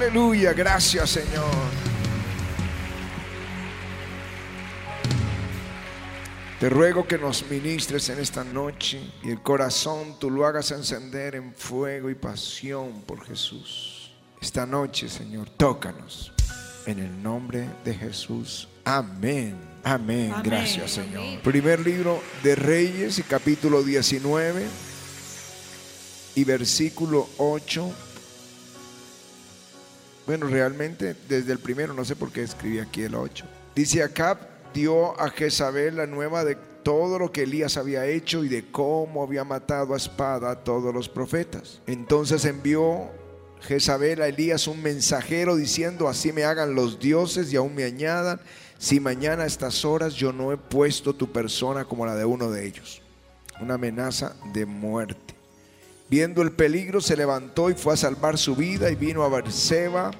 Aleluya, gracias Señor. Te ruego que nos ministres en esta noche y el corazón tú lo hagas encender en fuego y pasión por Jesús. Esta noche, Señor, tócanos en el nombre de Jesús. Amén. Amén. Amén. Gracias, Señor. Primer libro de Reyes y capítulo 19 y versículo 8. Bueno, realmente desde el primero, no sé por qué escribí aquí el 8. Dice Acab dio a Jezabel la nueva de todo lo que Elías había hecho y de cómo había matado a espada a todos los profetas. Entonces envió Jezabel a Elías un mensajero diciendo, así me hagan los dioses y aún me añadan, si mañana a estas horas yo no he puesto tu persona como la de uno de ellos. Una amenaza de muerte. Viendo el peligro, se levantó y fue a salvar su vida y vino a Berseba,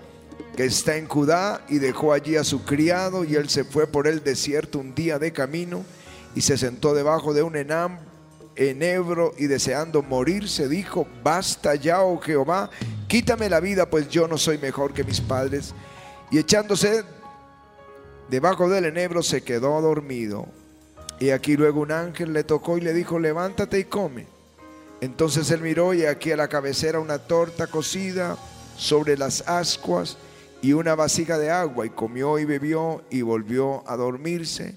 que está en Judá, y dejó allí a su criado, y él se fue por el desierto un día de camino, y se sentó debajo de un enam, enebro, y deseando morirse, dijo, basta ya, oh Jehová, quítame la vida, pues yo no soy mejor que mis padres. Y echándose debajo del enebro, se quedó dormido. Y aquí luego un ángel le tocó y le dijo, levántate y come. Entonces él miró y aquí a la cabecera una torta cocida sobre las ascuas y una vasija de agua y comió y bebió y volvió a dormirse.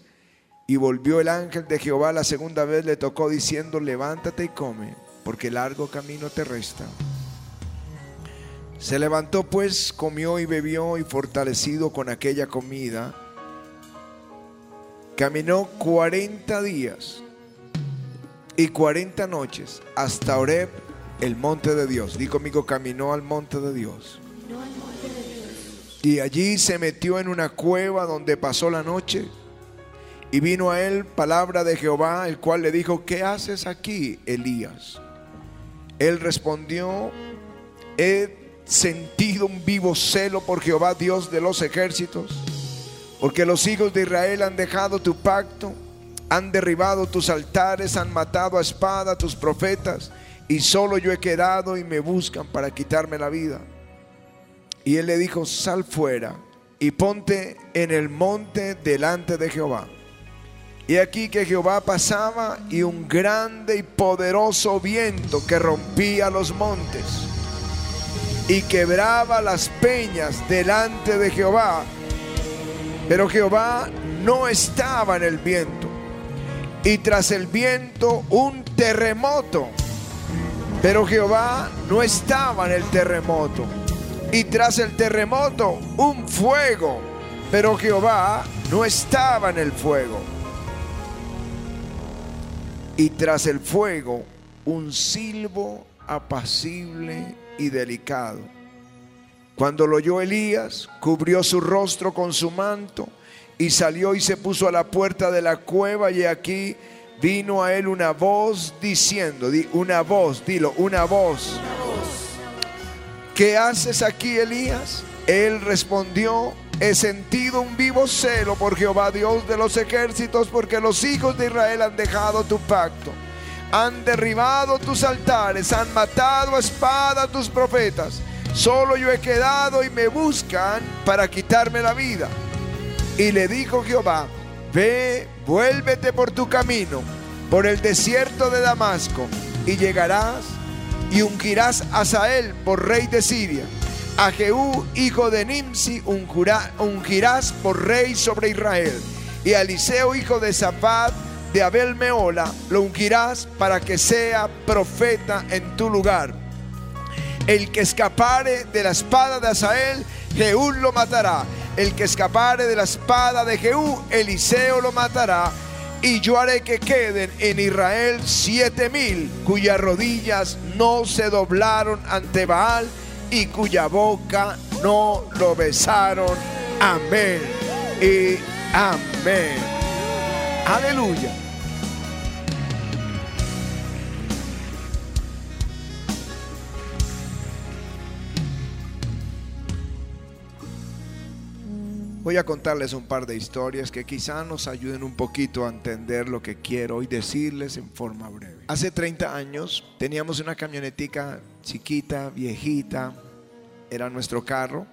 Y volvió el ángel de Jehová la segunda vez, le tocó diciendo, levántate y come, porque largo camino te resta. Se levantó pues, comió y bebió y fortalecido con aquella comida, caminó 40 días y 40 noches hasta Oreb, el monte de Dios. Di conmigo, caminó al monte de Dios. Y allí se metió en una cueva donde pasó la noche. Y vino a él palabra de Jehová, el cual le dijo, ¿qué haces aquí, Elías? Él respondió, he sentido un vivo celo por Jehová, Dios de los ejércitos, porque los hijos de Israel han dejado tu pacto, han derribado tus altares, han matado a espada a tus profetas, y solo yo he quedado y me buscan para quitarme la vida. Y él le dijo, sal fuera y ponte en el monte delante de Jehová. Y aquí que Jehová pasaba y un grande y poderoso viento que rompía los montes y quebraba las peñas delante de Jehová. Pero Jehová no estaba en el viento. Y tras el viento un terremoto. Pero Jehová no estaba en el terremoto. Y tras el terremoto un fuego. Pero Jehová no estaba en el fuego. Y tras el fuego un silbo apacible y delicado. Cuando lo oyó Elías, cubrió su rostro con su manto y salió y se puso a la puerta de la cueva y aquí vino a él una voz diciendo, di- una voz, dilo, una voz. ¿Qué haces aquí, Elías? Él respondió, he sentido un vivo celo por Jehová Dios de los ejércitos, porque los hijos de Israel han dejado tu pacto, han derribado tus altares, han matado a espada a tus profetas. Solo yo he quedado y me buscan para quitarme la vida. Y le dijo Jehová, ve, vuélvete por tu camino, por el desierto de Damasco, y llegarás y ungirás a Sael por rey de Siria. A Jehú, hijo de Nimsi, ungirá- ungirás por rey sobre Israel. Y a Eliseo, hijo de Zaphat, de Abel Meola, lo ungirás para que sea profeta en tu lugar. El que escapare de la espada de Asael, Jehú lo matará. El que escapare de la espada de Jehú, Eliseo lo matará. Y yo haré que queden en Israel siete mil cuyas rodillas no se doblaron ante Baal y cuya boca no lo besaron. Amén y amén. Aleluya. Voy a contarles un par de historias que quizá nos ayuden un poquito a entender lo que quiero hoy decirles en forma breve. Hace 30 años teníamos una camionetica chiquita, viejita, era nuestro carro.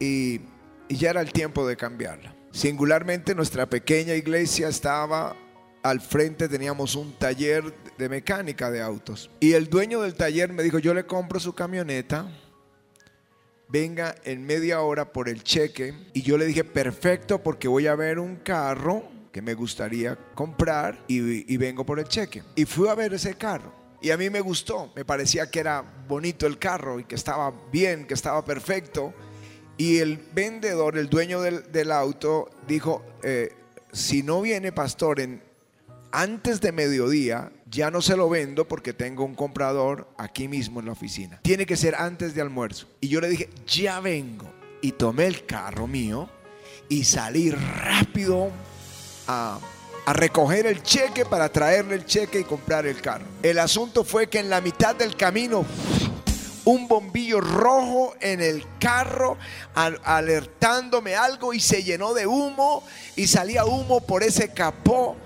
y, y ya era el tiempo de cambiarla. Singularmente nuestra pequeña iglesia estaba al frente, teníamos un taller de mecánica de autos. Y el dueño del taller me dijo, yo le compro su camioneta, venga en media hora por el cheque. Y yo le dije, perfecto, porque voy a ver un carro que me gustaría comprar y, y vengo por el cheque. Y fui a ver ese carro. Y a mí me gustó, me parecía que era bonito el carro y que estaba bien, que estaba perfecto. Y el vendedor, el dueño del, del auto, dijo, eh, si no viene pastor en, antes de mediodía, ya no se lo vendo porque tengo un comprador aquí mismo en la oficina. Tiene que ser antes de almuerzo. Y yo le dije, ya vengo. Y tomé el carro mío y salí rápido a, a recoger el cheque para traerle el cheque y comprar el carro. El asunto fue que en la mitad del camino un bombillo rojo en el carro alertándome algo y se llenó de humo y salía humo por ese capó.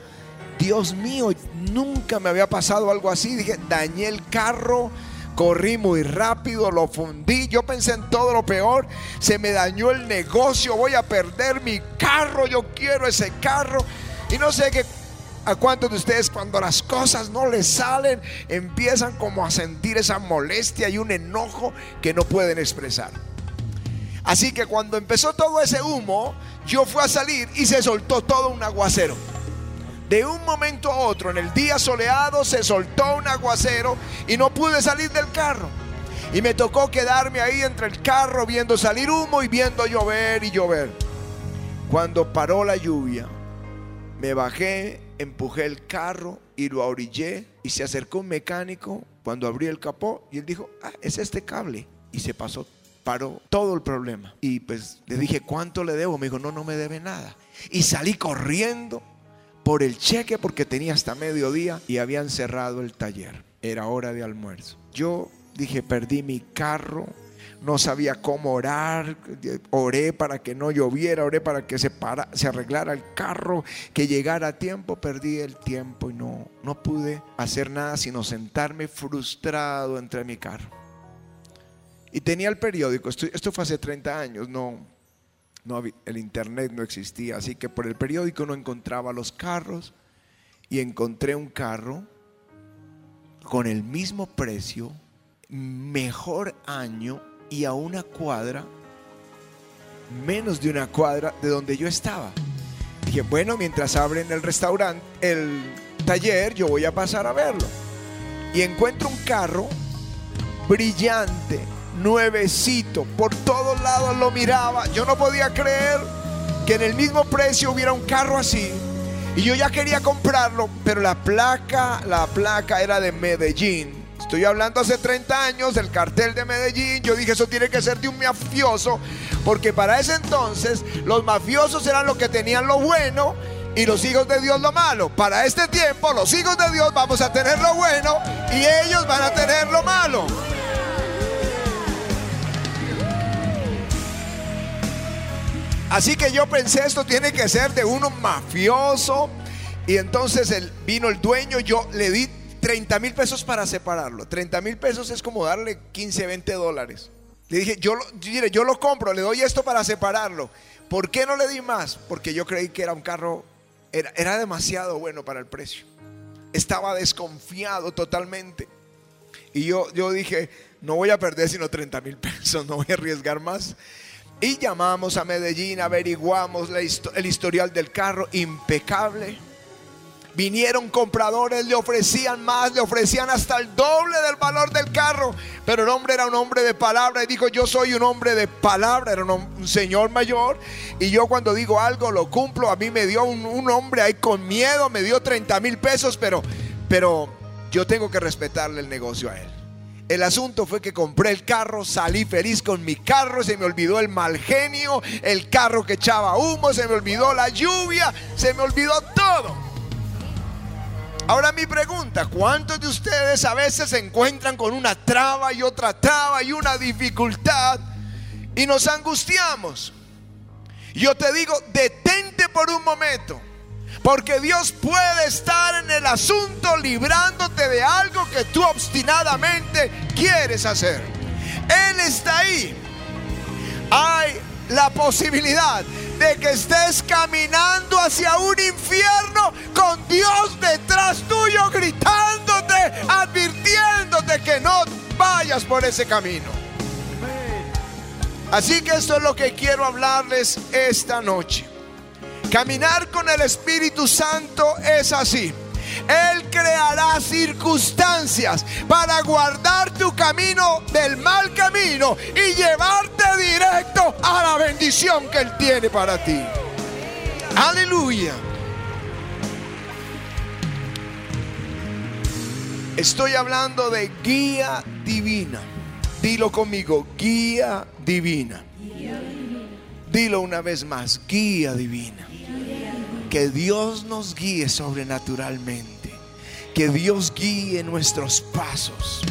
Dios mío, nunca me había pasado algo así. Dije, dañé el carro, corrí muy rápido, lo fundí. Yo pensé en todo lo peor. Se me dañó el negocio, voy a perder mi carro, yo quiero ese carro. Y no sé qué ¿A cuántos de ustedes cuando las cosas no les salen empiezan como a sentir esa molestia y un enojo que no pueden expresar? Así que cuando empezó todo ese humo, yo fui a salir y se soltó todo un aguacero. De un momento a otro, en el día soleado, se soltó un aguacero y no pude salir del carro. Y me tocó quedarme ahí entre el carro viendo salir humo y viendo llover y llover. Cuando paró la lluvia, me bajé empujé el carro y lo orillé y se acercó un mecánico cuando abrí el capó y él dijo, ah, es este cable. Y se pasó, paró todo el problema. Y pues le dije, ¿cuánto le debo? Me dijo, no, no me debe nada. Y salí corriendo por el cheque porque tenía hasta mediodía y habían cerrado el taller. Era hora de almuerzo. Yo dije, perdí mi carro, no sabía cómo orar, oré para que no lloviera, oré para que se, para, se arreglara el carro, que llegara a tiempo, perdí el tiempo y no, no pude hacer nada sino sentarme frustrado entre mi carro. Y tenía el periódico, esto, esto fue hace 30 años, no, el internet no existía, así que por el periódico no encontraba los carros y encontré un carro con el mismo precio, mejor año y a una cuadra, menos de una cuadra de donde yo estaba. Dije, bueno, mientras abren el restaurante, el taller, yo voy a pasar a verlo. Y encuentro un carro brillante, nuevecito, por todos lados lo miraba. Yo no podía creer que en el mismo precio hubiera un carro así. Y yo ya quería comprarlo, pero la placa, la placa era de Medellín. Estoy hablando hace 30 años del cartel de Medellín. Yo dije, eso tiene que ser de un mafioso, porque para ese entonces los mafiosos eran los que tenían lo bueno y los hijos de Dios lo malo. Para este tiempo, los hijos de Dios vamos a tener lo bueno y ellos van a tener lo malo. Así que yo pensé, esto tiene que ser de uno mafioso. Y entonces el, vino el dueño, yo le di 30 mil pesos para separarlo. 30 mil pesos es como darle 15, 20 dólares. Le dije, yo, yo, yo lo compro, le doy esto para separarlo. ¿Por qué no le di más? Porque yo creí que era un carro, era, era demasiado bueno para el precio. Estaba desconfiado totalmente. Y yo, yo dije, no voy a perder sino 30 mil pesos, no voy a arriesgar más. Y llamamos a Medellín, averiguamos el historial del carro, impecable. Vinieron compradores, le ofrecían más, le ofrecían hasta el doble del valor del carro. Pero el hombre era un hombre de palabra y dijo, yo soy un hombre de palabra, era un, señor mayor. Y yo cuando digo algo lo cumplo. A mí me dio un, hombre ahí con miedo, me dio 30 mil pesos, pero, pero yo tengo que respetarle el negocio a él. El asunto fue que compré el carro, salí feliz con mi carro, se me olvidó el mal genio, el carro que echaba humo, se me olvidó la lluvia, se me olvidó todo. Ahora mi pregunta, ¿cuántos de ustedes a veces se encuentran con una traba y otra traba y una dificultad y nos angustiamos? Yo te digo, detente por un momento, porque Dios puede estar en el asunto librándote de algo que tú obstinadamente quieres hacer. Él está ahí. Hay la posibilidad de que estés caminando hacia un infierno con Dios detrás tuyo gritándote, advirtiéndote que no vayas por ese camino. Así que esto es lo que quiero hablarles esta noche. Caminar con el Espíritu Santo es así. Él creará circunstancias para guardar tu camino del mal camino y llevarte directo a la bendición que Él tiene para ti. Aleluya. Estoy hablando de guía divina. Dilo conmigo, guía divina. Dilo una vez más, guía divina que Dios nos guíe sobrenaturalmente, que Dios guíe nuestros pasos.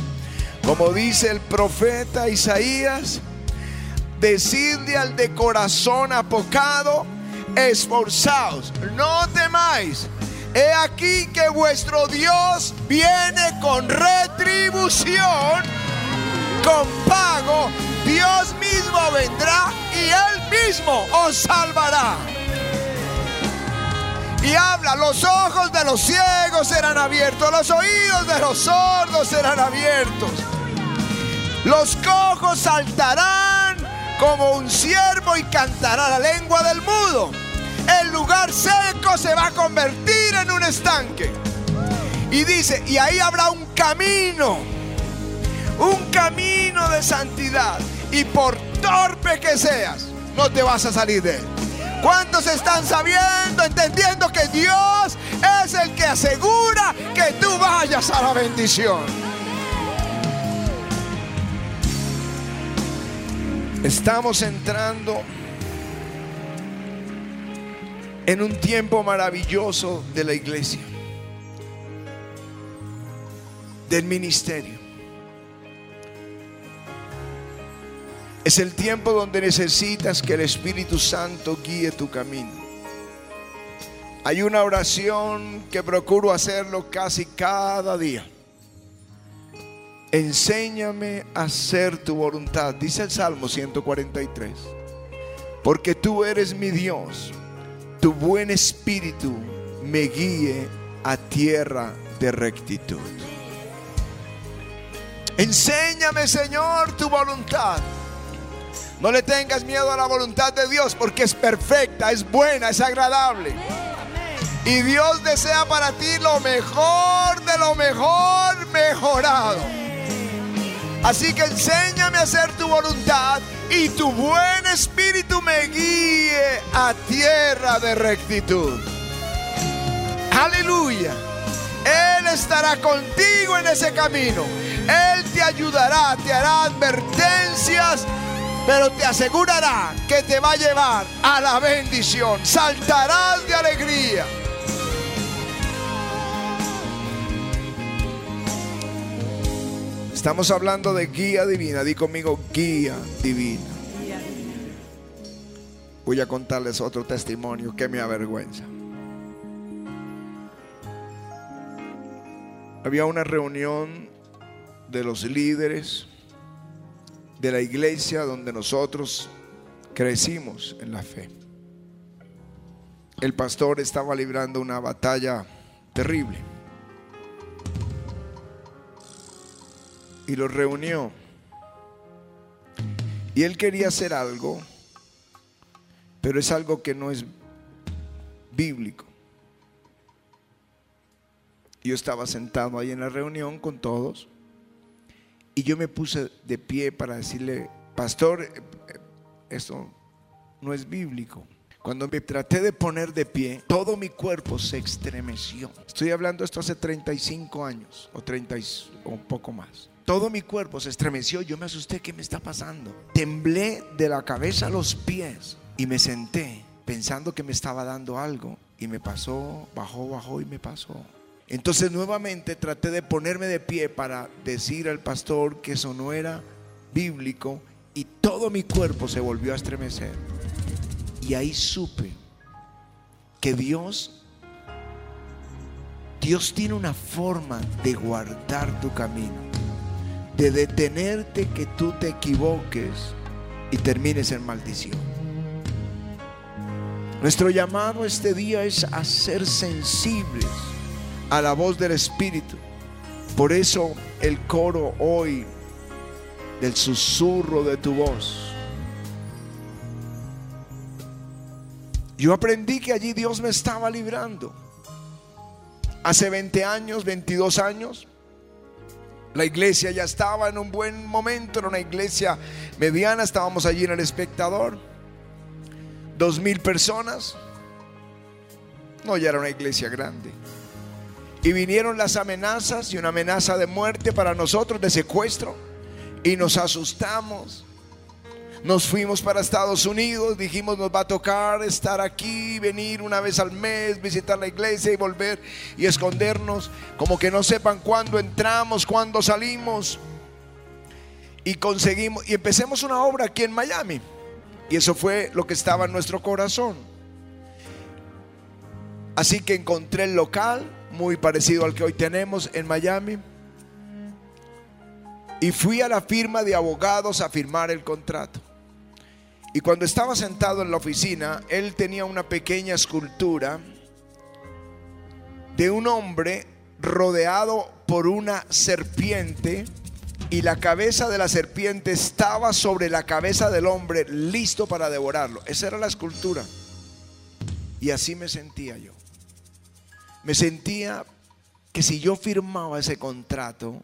Como dice el profeta Isaías, decidle al de corazón apocado, esforzaos, no temáis. He aquí que vuestro Dios viene con retribución, con pago. Dios mismo vendrá y Él mismo os salvará y habla, los ojos de los ciegos serán abiertos, los oídos de los sordos serán abiertos. Los cojos saltarán como un ciervo y cantará la lengua del mudo. El lugar seco se va a convertir en un estanque. Y dice, y ahí habrá un camino, un camino de santidad. Y por torpe que seas, no te vas a salir de él. ¿Cuántos están sabiendo, entendiendo que Dios es el que asegura que tú vayas a la bendición? Estamos entrando en un tiempo maravilloso de la iglesia, del ministerio. Es el tiempo donde necesitas que el Espíritu Santo guíe tu camino. Hay una oración que procuro hacerlo casi cada día. Enséñame a hacer tu voluntad, dice el Salmo 143. Porque tú eres mi Dios, tu buen espíritu me guíe a tierra de rectitud. Enséñame, Señor, tu voluntad. No le tengas miedo a la voluntad de Dios porque es perfecta, es buena, es agradable. Y Dios desea para ti lo mejor de lo mejor mejorado. Así que enséñame a hacer tu voluntad y tu buen espíritu me guíe a tierra de rectitud. Aleluya. Él estará contigo en ese camino. Él te ayudará, te hará advertencias pero te asegurará que te va a llevar a la bendición. Saltarás de alegría. Estamos hablando de guía divina. Di conmigo, guía divina. Voy a contarles otro testimonio que me avergüenza. Había una reunión de los líderes de la iglesia donde nosotros crecimos en la fe. El pastor estaba librando una batalla terrible y lo reunió. Y él quería hacer algo, pero es algo que no es bíblico. Yo estaba sentado ahí en la reunión con todos y yo me puse de pie para decirle, pastor, eh, eh, esto no es bíblico. Cuando me traté de poner de pie, todo mi cuerpo se estremeció. Estoy hablando esto hace 35 años o 30 o un poco más. Todo mi cuerpo se estremeció. Yo me asusté, ¿qué me está pasando? Temblé de la cabeza a los pies y me senté pensando que me estaba dando algo y me pasó, bajó, bajó y me pasó. Entonces nuevamente traté de ponerme de pie para decir al pastor que eso no era bíblico y todo mi cuerpo se volvió a estremecer. Y ahí supe que Dios, Dios tiene una forma de guardar tu camino, de detenerte que tú te equivoques y termines en maldición. Nuestro llamado este día es a ser sensibles a la voz del Espíritu. Por eso el coro hoy del susurro de tu voz. Yo aprendí que allí Dios me estaba librando. Hace 20 años, 22 años, la iglesia ya estaba en un buen momento, era una iglesia mediana, estábamos allí en el espectador. Dos mil personas. No, ya era una iglesia grande. Y vinieron las amenazas y una amenaza de muerte para nosotros, de secuestro. Y nos asustamos. Nos fuimos para Estados Unidos, dijimos nos va a tocar estar aquí, venir una vez al mes, visitar la iglesia y volver y escondernos, como que no sepan cuándo entramos, cuándo salimos. Y conseguimos, y empecemos una obra aquí en Miami. Y eso fue lo que estaba en nuestro corazón. Así que encontré el local, muy parecido al que hoy tenemos en Miami. Y fui a la firma de abogados a firmar el contrato. Y cuando estaba sentado en la oficina, él tenía una pequeña escultura de un hombre rodeado por una serpiente y la cabeza de la serpiente estaba sobre la cabeza del hombre listo para devorarlo. Esa era la escultura. Y así me sentía yo. Me sentía que si yo firmaba ese contrato,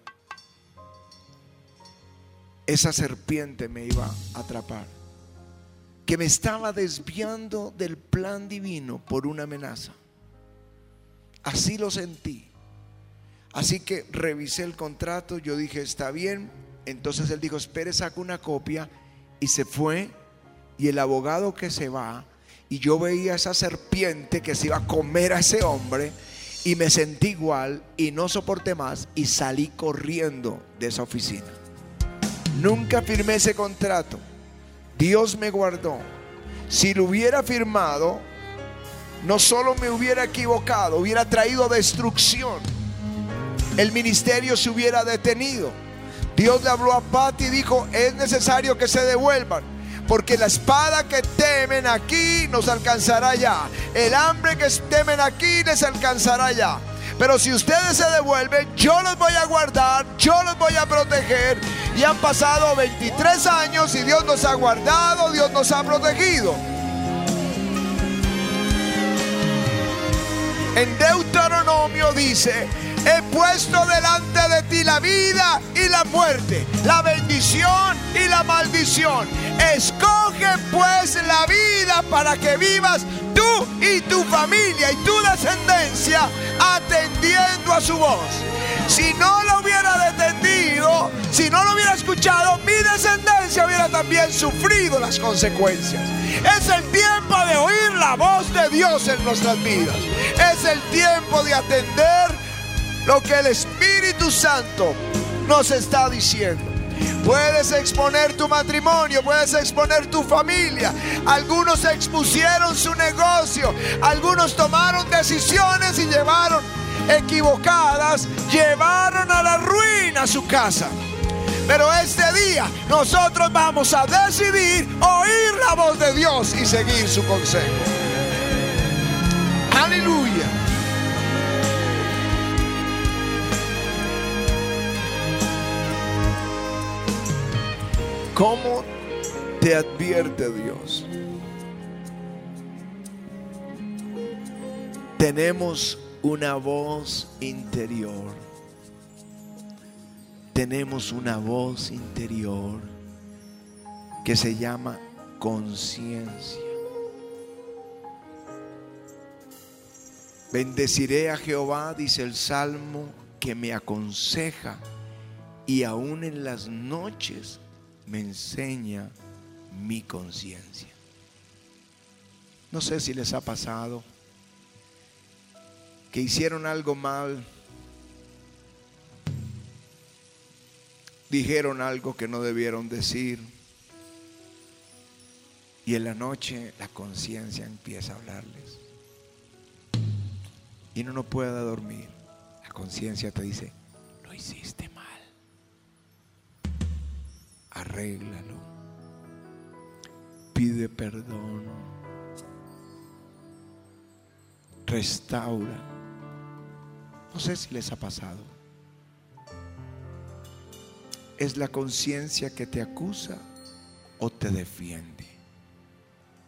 esa serpiente me iba a atrapar. Que me estaba desviando del plan divino por una amenaza. Así lo sentí. Así que revisé el contrato, yo dije, está bien. Entonces él dijo, espere, saca una copia. Y se fue. Y el abogado que se va, y yo veía esa serpiente que se iba a comer a ese hombre, y me sentí igual y no soporté más y salí corriendo de esa oficina. Nunca firmé ese contrato. Dios me guardó. Si lo hubiera firmado, no solo me hubiera equivocado, hubiera traído destrucción. El ministerio se hubiera detenido. Dios le habló a Pati y dijo, es necesario que se devuelvan. Porque la espada que temen aquí nos alcanzará ya. El hambre que temen aquí les alcanzará ya. Pero si ustedes se devuelven, yo los voy a guardar, yo los voy a proteger. Y han pasado 23 años y Dios nos ha guardado, Dios nos ha protegido. En Deuteronomio dice, he puesto delante de ti la vida y la muerte, la bendición y la maldición. Escoge pues la vida para que vivas tú y tu familia y tu descendencia atendiendo a su voz. Si no lo hubiera detenido, si no lo hubiera escuchado, mi descendencia hubiera también sufrido las consecuencias. Es el tiempo de oír la voz de Dios en nuestras vidas. Es el tiempo de atender lo que el Espíritu Santo nos está diciendo. Puedes exponer tu matrimonio, puedes exponer tu familia. Algunos expusieron su negocio, algunos tomaron decisiones y llevaron equivocadas, llevaron a la ruina su casa. Pero este día nosotros vamos a decidir oír la voz de Dios y seguir su consejo. ¿Cómo te advierte Dios? Tenemos una voz interior. Tenemos una voz interior que se llama conciencia. Bendeciré a Jehová, dice el Salmo, que me aconseja y aún en las noches me enseña mi conciencia. No sé si les ha pasado que hicieron algo mal, dijeron algo que no debieron decir, y en la noche la conciencia empieza a hablarles. Y uno no puede dormir. La conciencia te dice, lo hiciste. Arréglalo. Pide perdón. restaura. No sé si les ha pasado. Es la conciencia que te acusa o te defiende.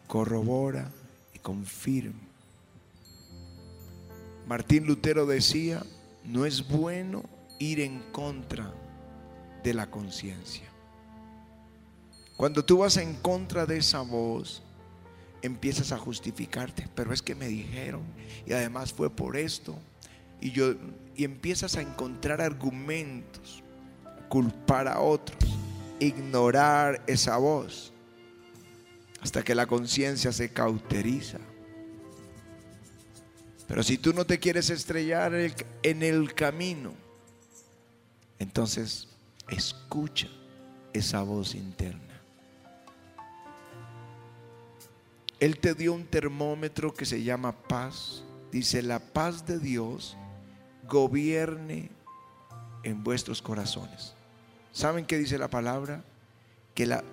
Corrobora y confirma. Martín Lutero decía, no es bueno ir en contra de la conciencia. Cuando tú vas en contra de esa voz, empiezas a justificarte, pero es que me dijeron y además fue por esto y yo y empiezas a encontrar argumentos, culpar a otros, ignorar esa voz hasta que la conciencia se cauteriza. Pero si tú no te quieres estrellar en el camino, entonces escucha esa voz interna. Él te dio un termómetro que se llama paz. Dice, la paz de Dios gobierne en vuestros corazones. ¿Saben qué dice la palabra? Que la,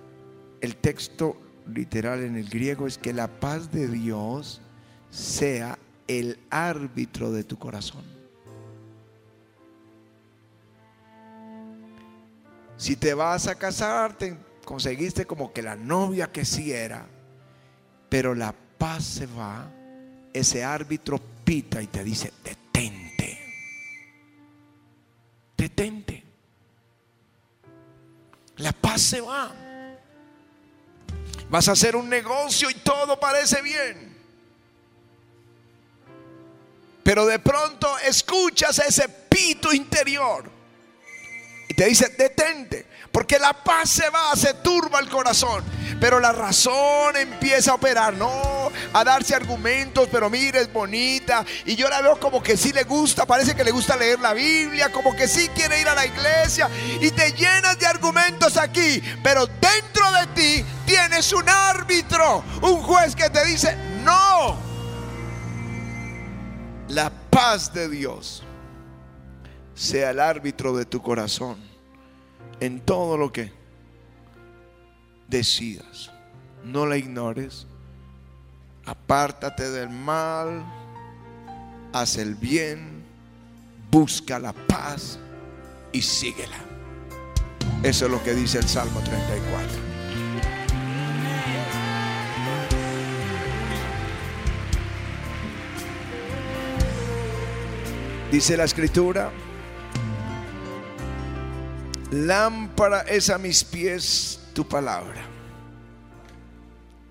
el texto literal en el griego es que la paz de Dios sea el árbitro de tu corazón. Si te vas a casar, te conseguiste como que la novia que sí era, pero la paz se va, ese árbitro pita y te dice, detente, detente. La paz se va. Vas a hacer un negocio y todo parece bien. Pero de pronto escuchas ese pito interior y te dice, detente, porque la paz se va, se turba el corazón. Pero la razón empieza a operar, no, a darse argumentos, pero mire, es bonita. Y yo la veo como que sí le gusta, parece que le gusta leer la Biblia, como que sí quiere ir a la iglesia. Y te llenas de argumentos aquí, pero dentro de ti tienes un árbitro, un juez que te dice, no la paz de Dios sea el árbitro de tu corazón en todo lo que decidas. No la ignores. Apártate del mal. Haz el bien. Busca la paz y síguela. Eso es lo que dice el Salmo 34. Dice la escritura, lámpara es a mis pies tu palabra,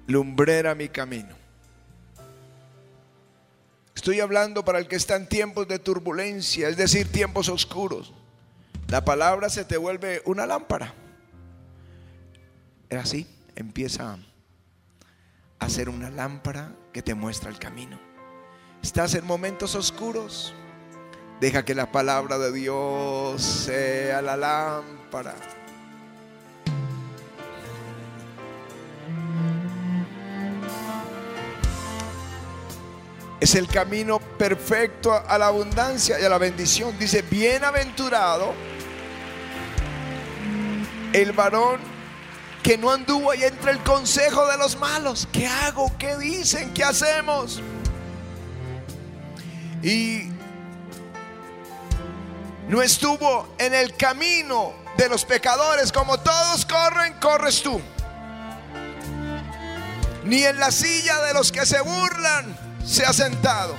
lumbrera mi camino. Estoy hablando para el que está en tiempos de turbulencia, es decir, tiempos oscuros. La palabra se te vuelve una lámpara. Es así, empieza a ser una lámpara que te muestra el camino. Estás en momentos oscuros, Deja que la palabra de Dios sea la lámpara. Es el camino perfecto a la abundancia y a la bendición. Dice, bienaventurado el varón que no anduvo ahí entre el consejo de los malos. ¿Qué hago? ¿Qué dicen? ¿Qué hacemos? Y no estuvo en el camino de los pecadores, como todos corren, corres tú. Ni en la silla de los que se burlan se ha sentado,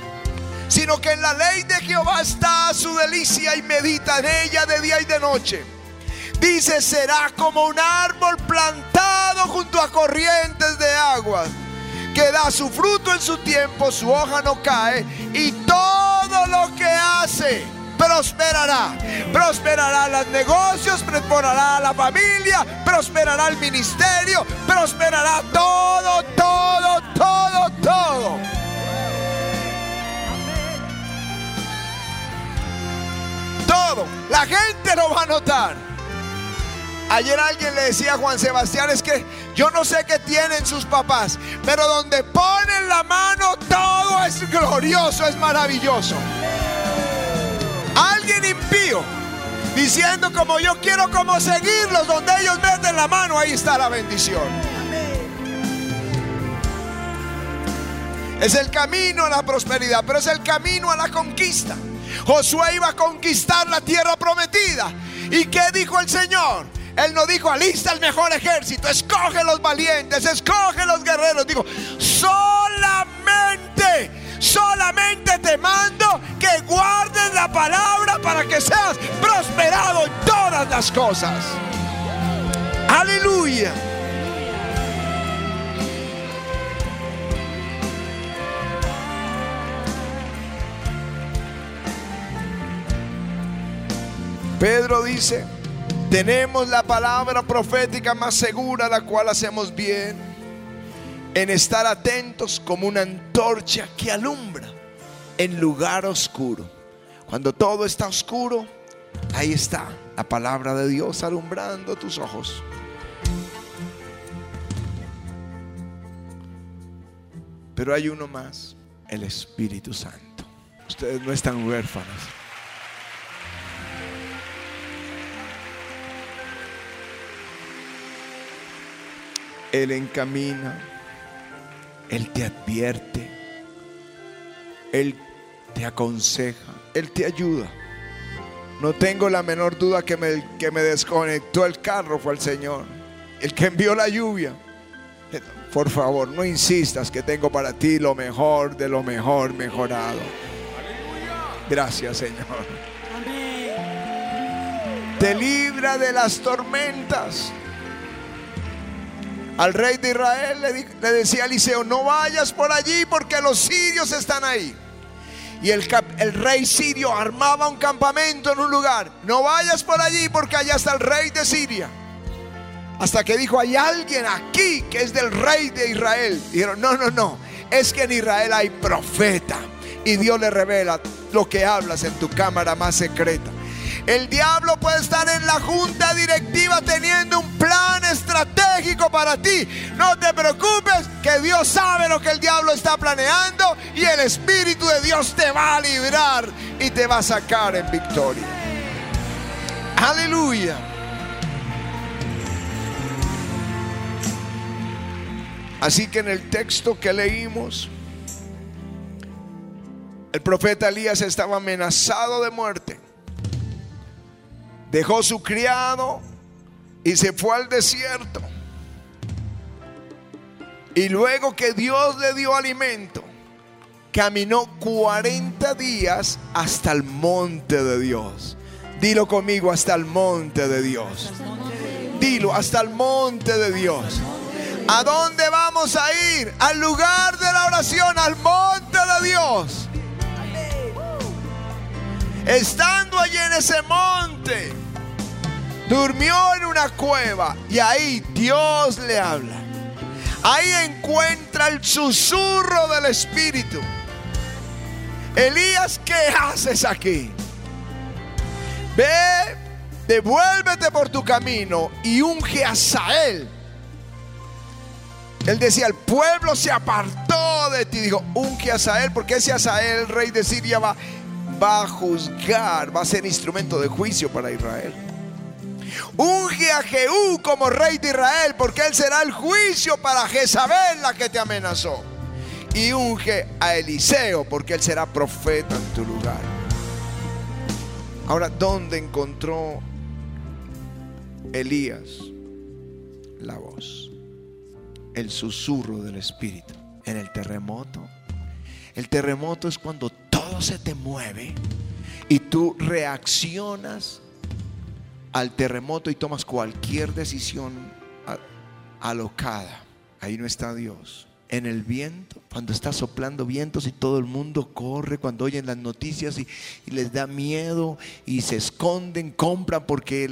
sino que en la ley de Jehová está su delicia y medita en ella de día y de noche. Dice, será como un árbol plantado junto a corrientes de agua, que da su fruto en su tiempo, su hoja no cae, y todo lo que hace prosperará. Prosperará los negocios, prosperará la familia, prosperará el ministerio, prosperará todo, todo, todo, todo. La gente lo va a notar. Ayer alguien le decía a Juan Sebastián, es que yo no sé qué tienen sus papás, pero donde ponen la mano todo es glorioso, es maravilloso alguien impío diciendo como yo quiero como seguirlos donde ellos meten la mano, ahí está la bendición. Es el camino a la prosperidad, pero es el camino a la conquista. Josué iba a conquistar la tierra prometida. ¿Y qué dijo el Señor? Él no dijo, alista el mejor ejército, escoge los valientes, escoge los guerreros. Dijo, solamente, solamente te mando que guardes la palabra para que seas prosperado en todas las cosas. Aleluya. Pedro dice, tenemos la palabra profética más segura, la cual hacemos bien en estar atentos como una antorcha que alumbra en lugar oscuro. Cuando todo está oscuro, ahí está la palabra de Dios alumbrando tus ojos. Pero hay uno más, el Espíritu Santo. Ustedes no están huérfanos. Él encamina, Él te advierte, Él te aconseja, Él te ayuda. No tengo la menor duda que me, que me desconectó el carro fue el Señor, el que envió la lluvia. Por favor, no insistas que tengo para ti lo mejor de lo mejor mejorado. Gracias, Señor. Te libra de las tormentas. Al rey de Israel le, decía Eliseo, no vayas por allí porque los sirios están ahí. Y el, rey sirio armaba un campamento en un lugar. No vayas por allí porque allá está el rey de Siria. Hasta que dijo, hay alguien aquí que es del rey de Israel. Dijeron, no, no, no. Es que en Israel hay profeta. Y Dios le revela lo que hablas en tu cámara más secreta. El diablo puede estar en la junta directiva teniendo un plan estratégico para ti. No te preocupes, que Dios sabe lo que el diablo está planeando y el Espíritu de Dios te va a librar y te va a sacar en victoria. Aleluya. Así que en el texto que leímos, el profeta Elías estaba amenazado de muerte dejó su criado y se fue al desierto. Y luego que Dios le dio alimento, caminó 40 días hasta el monte de Dios. Dilo conmigo, hasta el monte de Dios. Dilo, hasta el monte de Dios. ¿A dónde vamos a ir? Al lugar de la oración, al monte de Dios. Estando allí en ese monte, Durmió en una cueva y ahí Dios le habla. Ahí encuentra el susurro del Espíritu. Elías, ¿qué haces aquí? Ve, devuélvete por tu camino y unge a Sael. Él decía, el pueblo se apartó de ti. Dijo, unge a Sael, porque ese Asael, rey de Siria, va, va a juzgar, va a ser instrumento de juicio para Israel. Unge a Jehú como rey de Israel, porque él será el juicio para Jezabel, la que te amenazó. Y unge a Eliseo, porque él será profeta en tu lugar. Ahora, ¿dónde encontró Elías la voz? El susurro del Espíritu. En el terremoto. El terremoto es cuando todo se te mueve y tú reaccionas al terremoto y tomas cualquier decisión alocada, ahí no está Dios. En el viento, cuando está soplando vientos y todo el mundo corre, cuando oyen las noticias y, les da miedo y se esconden, compran porque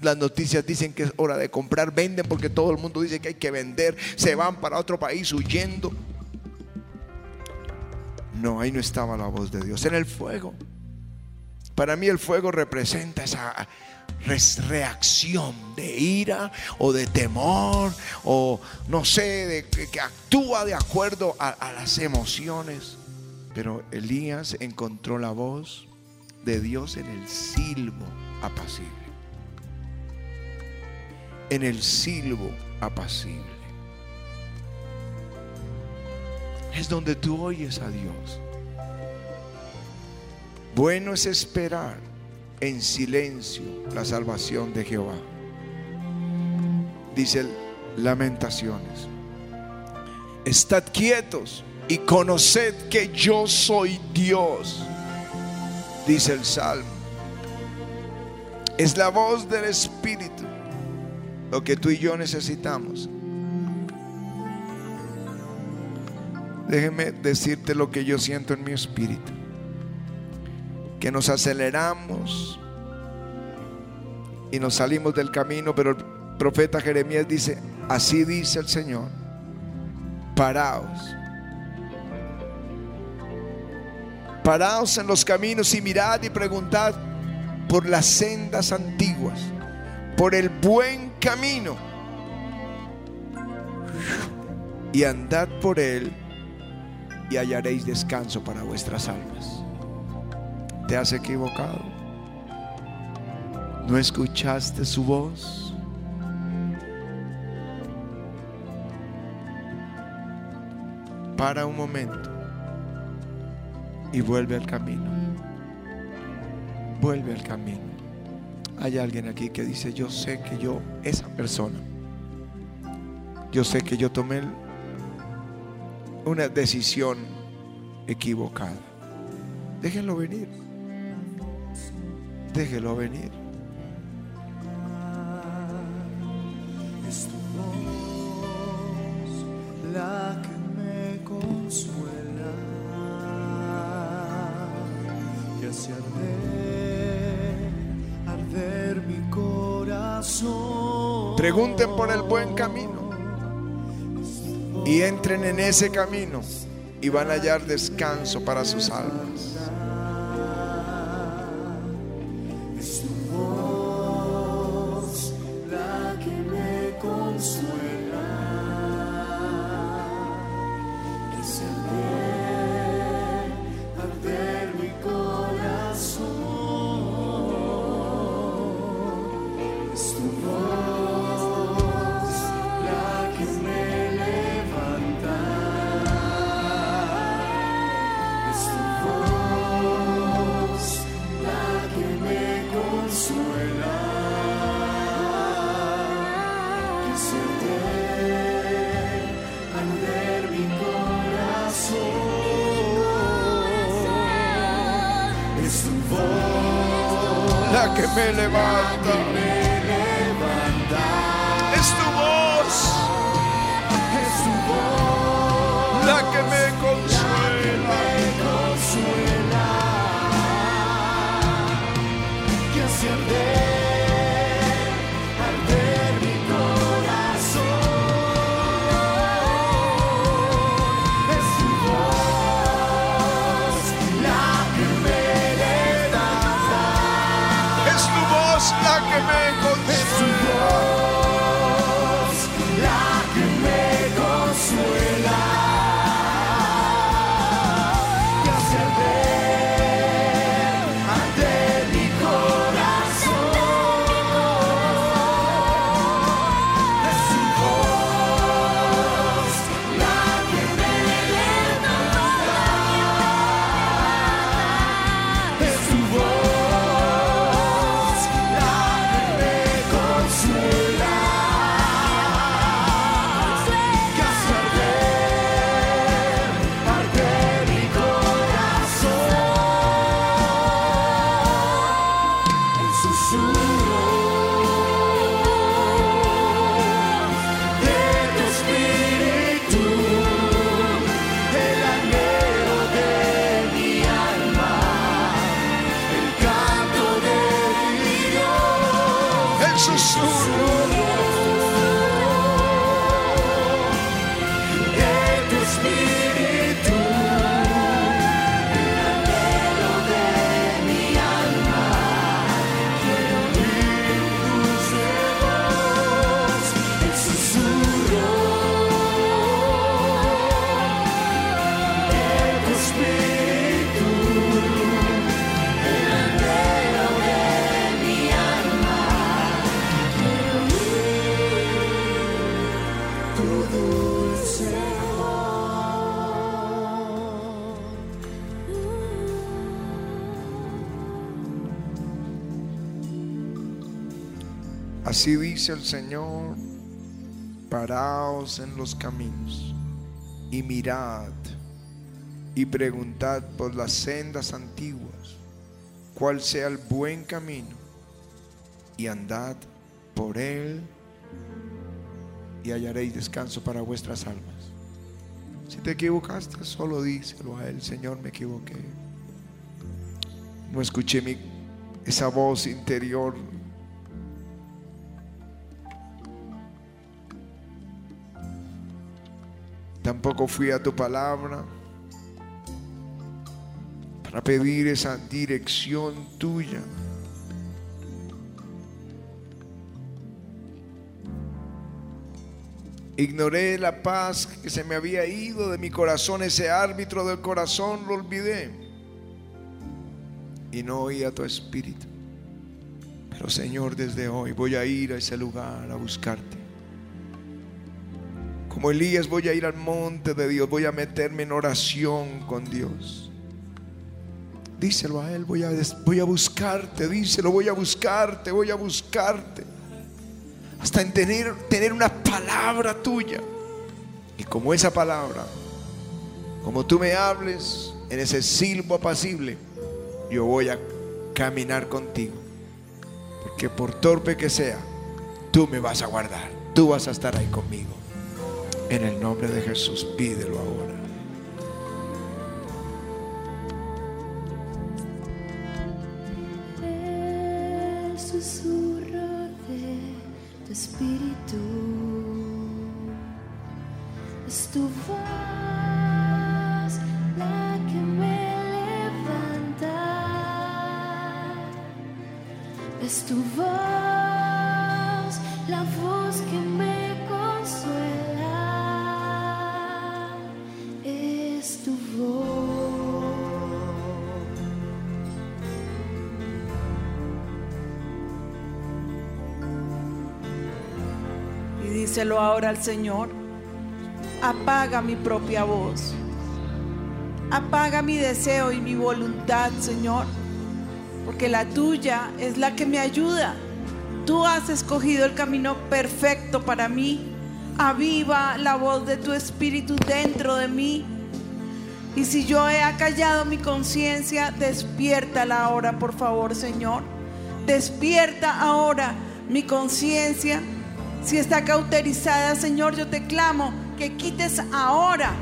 las noticias dicen que es hora de comprar, venden porque todo el mundo dice que hay que vender, se van para otro país huyendo. No, ahí no estaba la voz de Dios. En el fuego. Para mí el fuego representa esa, reacción de ira o de temor o no sé, de, que, actúa de acuerdo a, a las emociones. Pero Elías encontró la voz de Dios en el silbo apacible. En el silbo apacible. es donde tú oyes a Dios. Bueno es esperar en silencio la salvación de Jehová. Dice Lamentaciones. Estad quietos y conoced que yo soy Dios, dice el Salmo. Es la voz del Espíritu lo que tú y yo necesitamos. Déjeme decirte lo que yo siento en mi espíritu. Que nos aceleramos y nos salimos del camino, pero el profeta Jeremías dice, así dice el Señor, paraos. Paraos en los caminos y mirad y preguntad por las sendas antiguas, por el buen camino, y andad por él y hallaréis descanso para vuestras almas. ¿Te has equivocado? ¿No escuchaste su voz? Para un momento y vuelve al camino. Vuelve al camino. Hay alguien aquí que dice, yo sé que yo, esa persona, yo sé que yo tomé una decisión equivocada. Déjenlo venir. Déjelo venir. Es tu voz la que me consuela y hace arder, arder mi corazón. Pregunten por el buen camino y entren en ese camino y van a hallar descanso para sus almas. Así dice el Señor, paraos en los caminos y mirad y preguntad por las sendas antiguas cuál sea el buen camino y andad por él y hallaréis descanso para vuestras almas. Si te equivocaste, solo díselo a él, Señor, me equivoqué. No escuché mi, esa voz interior. Tampoco fui a tu palabra para pedir esa dirección tuya. Ignoré la paz que se me había ido de mi corazón, ese árbitro del corazón lo olvidé. Y no oí a tu espíritu. Pero Señor, desde hoy voy a ir a ese lugar a buscarte. Como Elías voy a ir al monte de Dios, voy a meterme en oración con Dios. Díselo a Él, voy a, voy a buscarte, díselo, voy a buscarte, voy a buscarte. Hasta en tener, tener una palabra tuya. Y como esa palabra, como tú me hables en ese silbo apacible, yo voy a caminar contigo. Porque por torpe que sea, tú me vas a guardar. Tú vas a estar ahí conmigo. En el nombre de Jesús, pídelo ahora. Díselo ahora al Señor. Apaga mi propia voz. Apaga mi deseo y mi voluntad, Señor. Porque la tuya es la que me ayuda. Tú has escogido el camino perfecto para mí. Aviva la voz de tu espíritu dentro de mí. Y si yo he acallado mi conciencia, despiértala ahora, por favor, Señor. Despierta ahora mi conciencia. Si está cauterizada, Señor, yo te clamo que quites ahora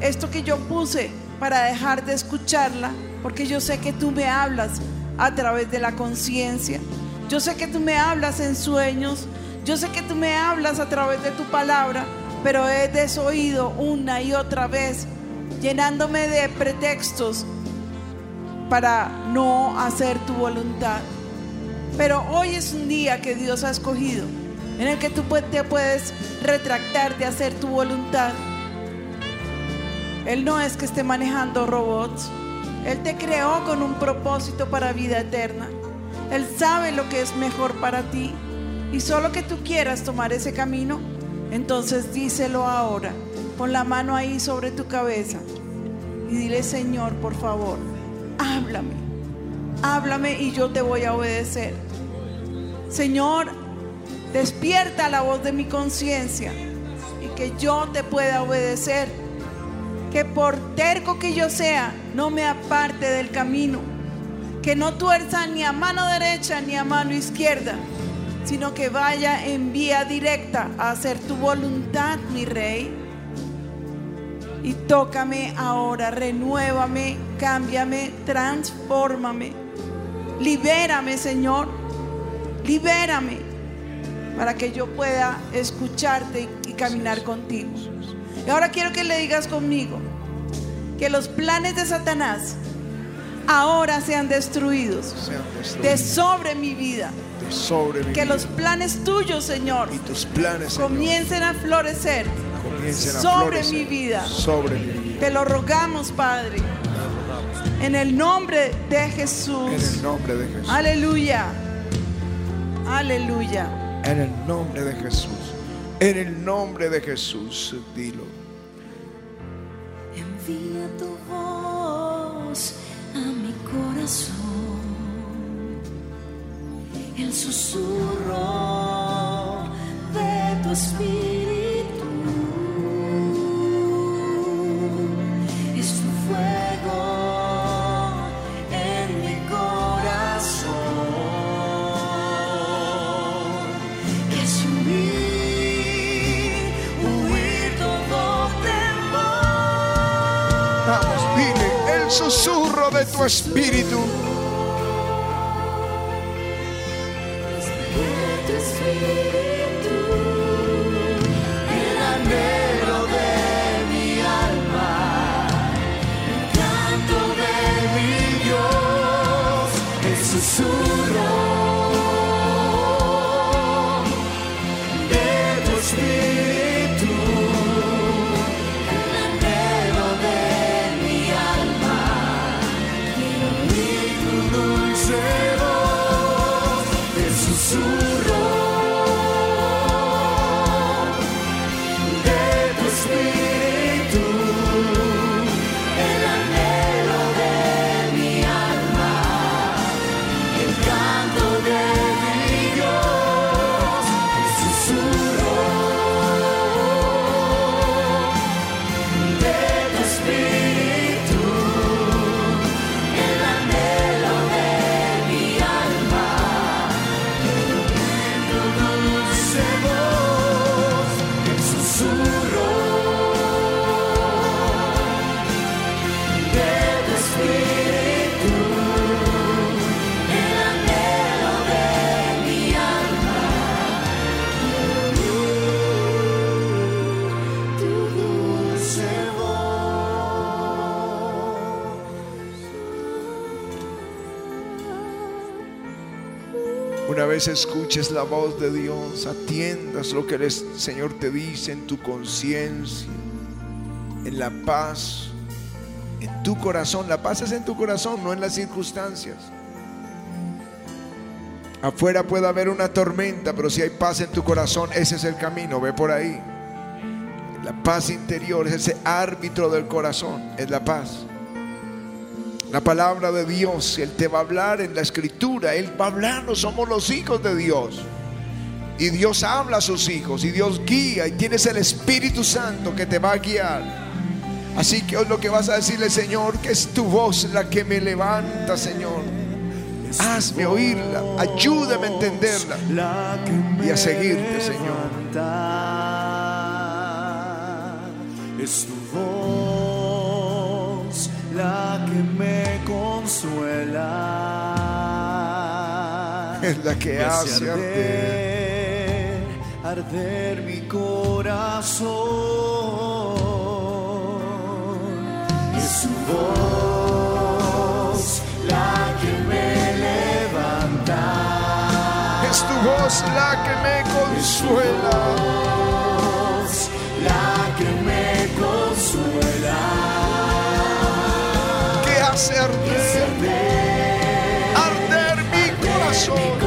esto que yo puse para dejar de escucharla, porque yo sé que tú me hablas a través de la conciencia. Yo sé que tú me hablas en sueños. Yo sé que tú me hablas a través de tu palabra, pero he desoído una y otra vez, llenándome de pretextos para no hacer tu voluntad. Pero hoy es un día que Dios ha escogido en el que tú pu- te puedes retractar de hacer tu voluntad. Él no es que esté manejando robots. Él te creó con un propósito para vida eterna. Él sabe lo que es mejor para ti. Y solo que tú quieras tomar ese camino, entonces díselo ahora. Pon la mano ahí sobre tu cabeza y dile, Señor, por favor, háblame. Háblame y yo te voy a obedecer. Señor, despierta la voz de mi conciencia y que yo te pueda obedecer. Que por terco que yo sea, no me aparte del camino. Que no tuerza ni a mano derecha ni a mano izquierda, sino que vaya en vía directa a hacer tu voluntad, mi rey. Y tócame ahora, renuévame, cámbiame, transfórmame. Libérame, Señor. Libérame para que yo pueda escucharte y, caminar contigo. Y ahora quiero que le digas conmigo que los planes de Satanás ahora sean destruidos Sean de sobre mi vida. de sobre mi Que vida. los planes tuyos, Señor, y tus planes Señor, comiencen a florecer comiencen a sobre florecer mi vida. sobre mi vida. Te lo rogamos, Padre. En el nombre de En Jesús. el nombre de Jesús. Aleluya. Aleluya. En el nombre de Jesús. En el nombre de Jesús, dilo. Envía tu voz a mi corazón, el susurro espíritu. Susurro de tu espíritu. de tu escuches la voz de Dios, atiendas lo que el Señor te dice en tu conciencia, en la paz, en tu corazón. La paz es en tu corazón, no en las circunstancias. Afuera puede haber una tormenta, pero si hay paz en tu corazón, ese es el camino, ve por ahí. La paz interior es ese árbitro del corazón, es la paz. La palabra de Dios, Él te va a hablar en la escritura, Él va a hablarnos, somos los hijos de Dios. Y Dios habla a sus hijos y Dios guía y tienes el Espíritu Santo que te va a guiar. Así que hoy lo que vas a decirle, Señor, que es tu voz la que me levanta, Señor. Hazme oírla, ayúdame a entenderla y a seguirte, Señor. Me consuela. Es la que hace arder, arder mi corazón. Es su voz la que me levanta. Es tu voz la que me consuela. Hace arder, mi. Corazón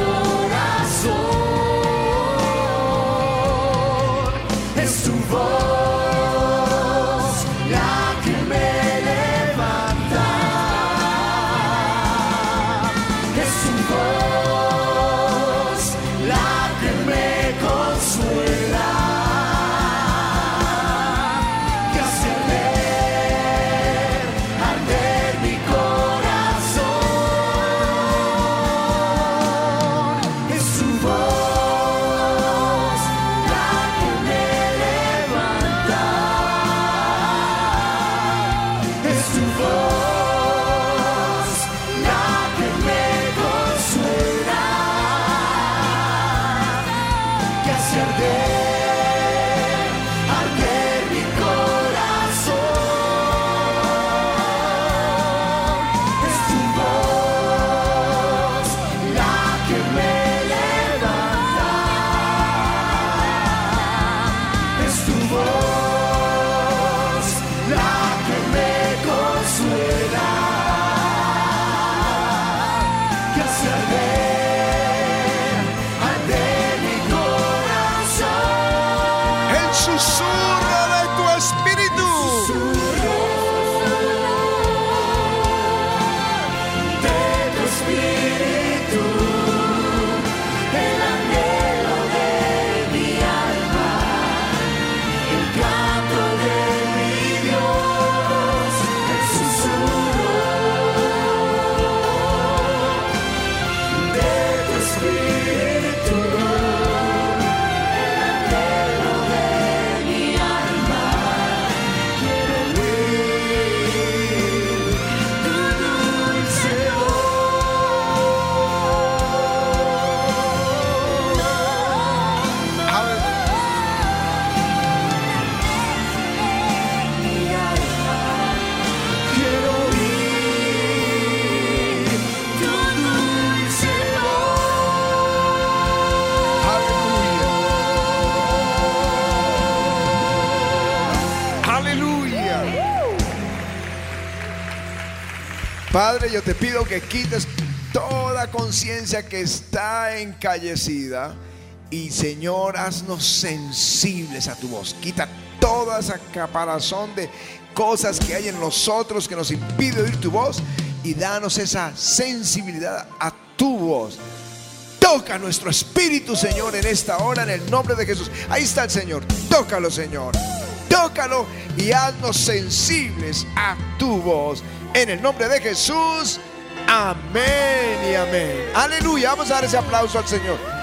Padre, yo te pido que quites toda conciencia que está encallecida. Y Señor, haznos sensibles a tu voz. Quita toda esa caparazón de cosas que hay en nosotros que nos impide oír tu voz. Y danos esa sensibilidad a tu voz. Toca nuestro espíritu, Señor, en esta hora, en el nombre de Jesús. Ahí está el Señor. Tócalo, Señor. Tócalo y haznos sensibles a tu voz. En el nombre de Jesús. Amén y amén. Aleluya. Vamos a dar ese aplauso al Señor.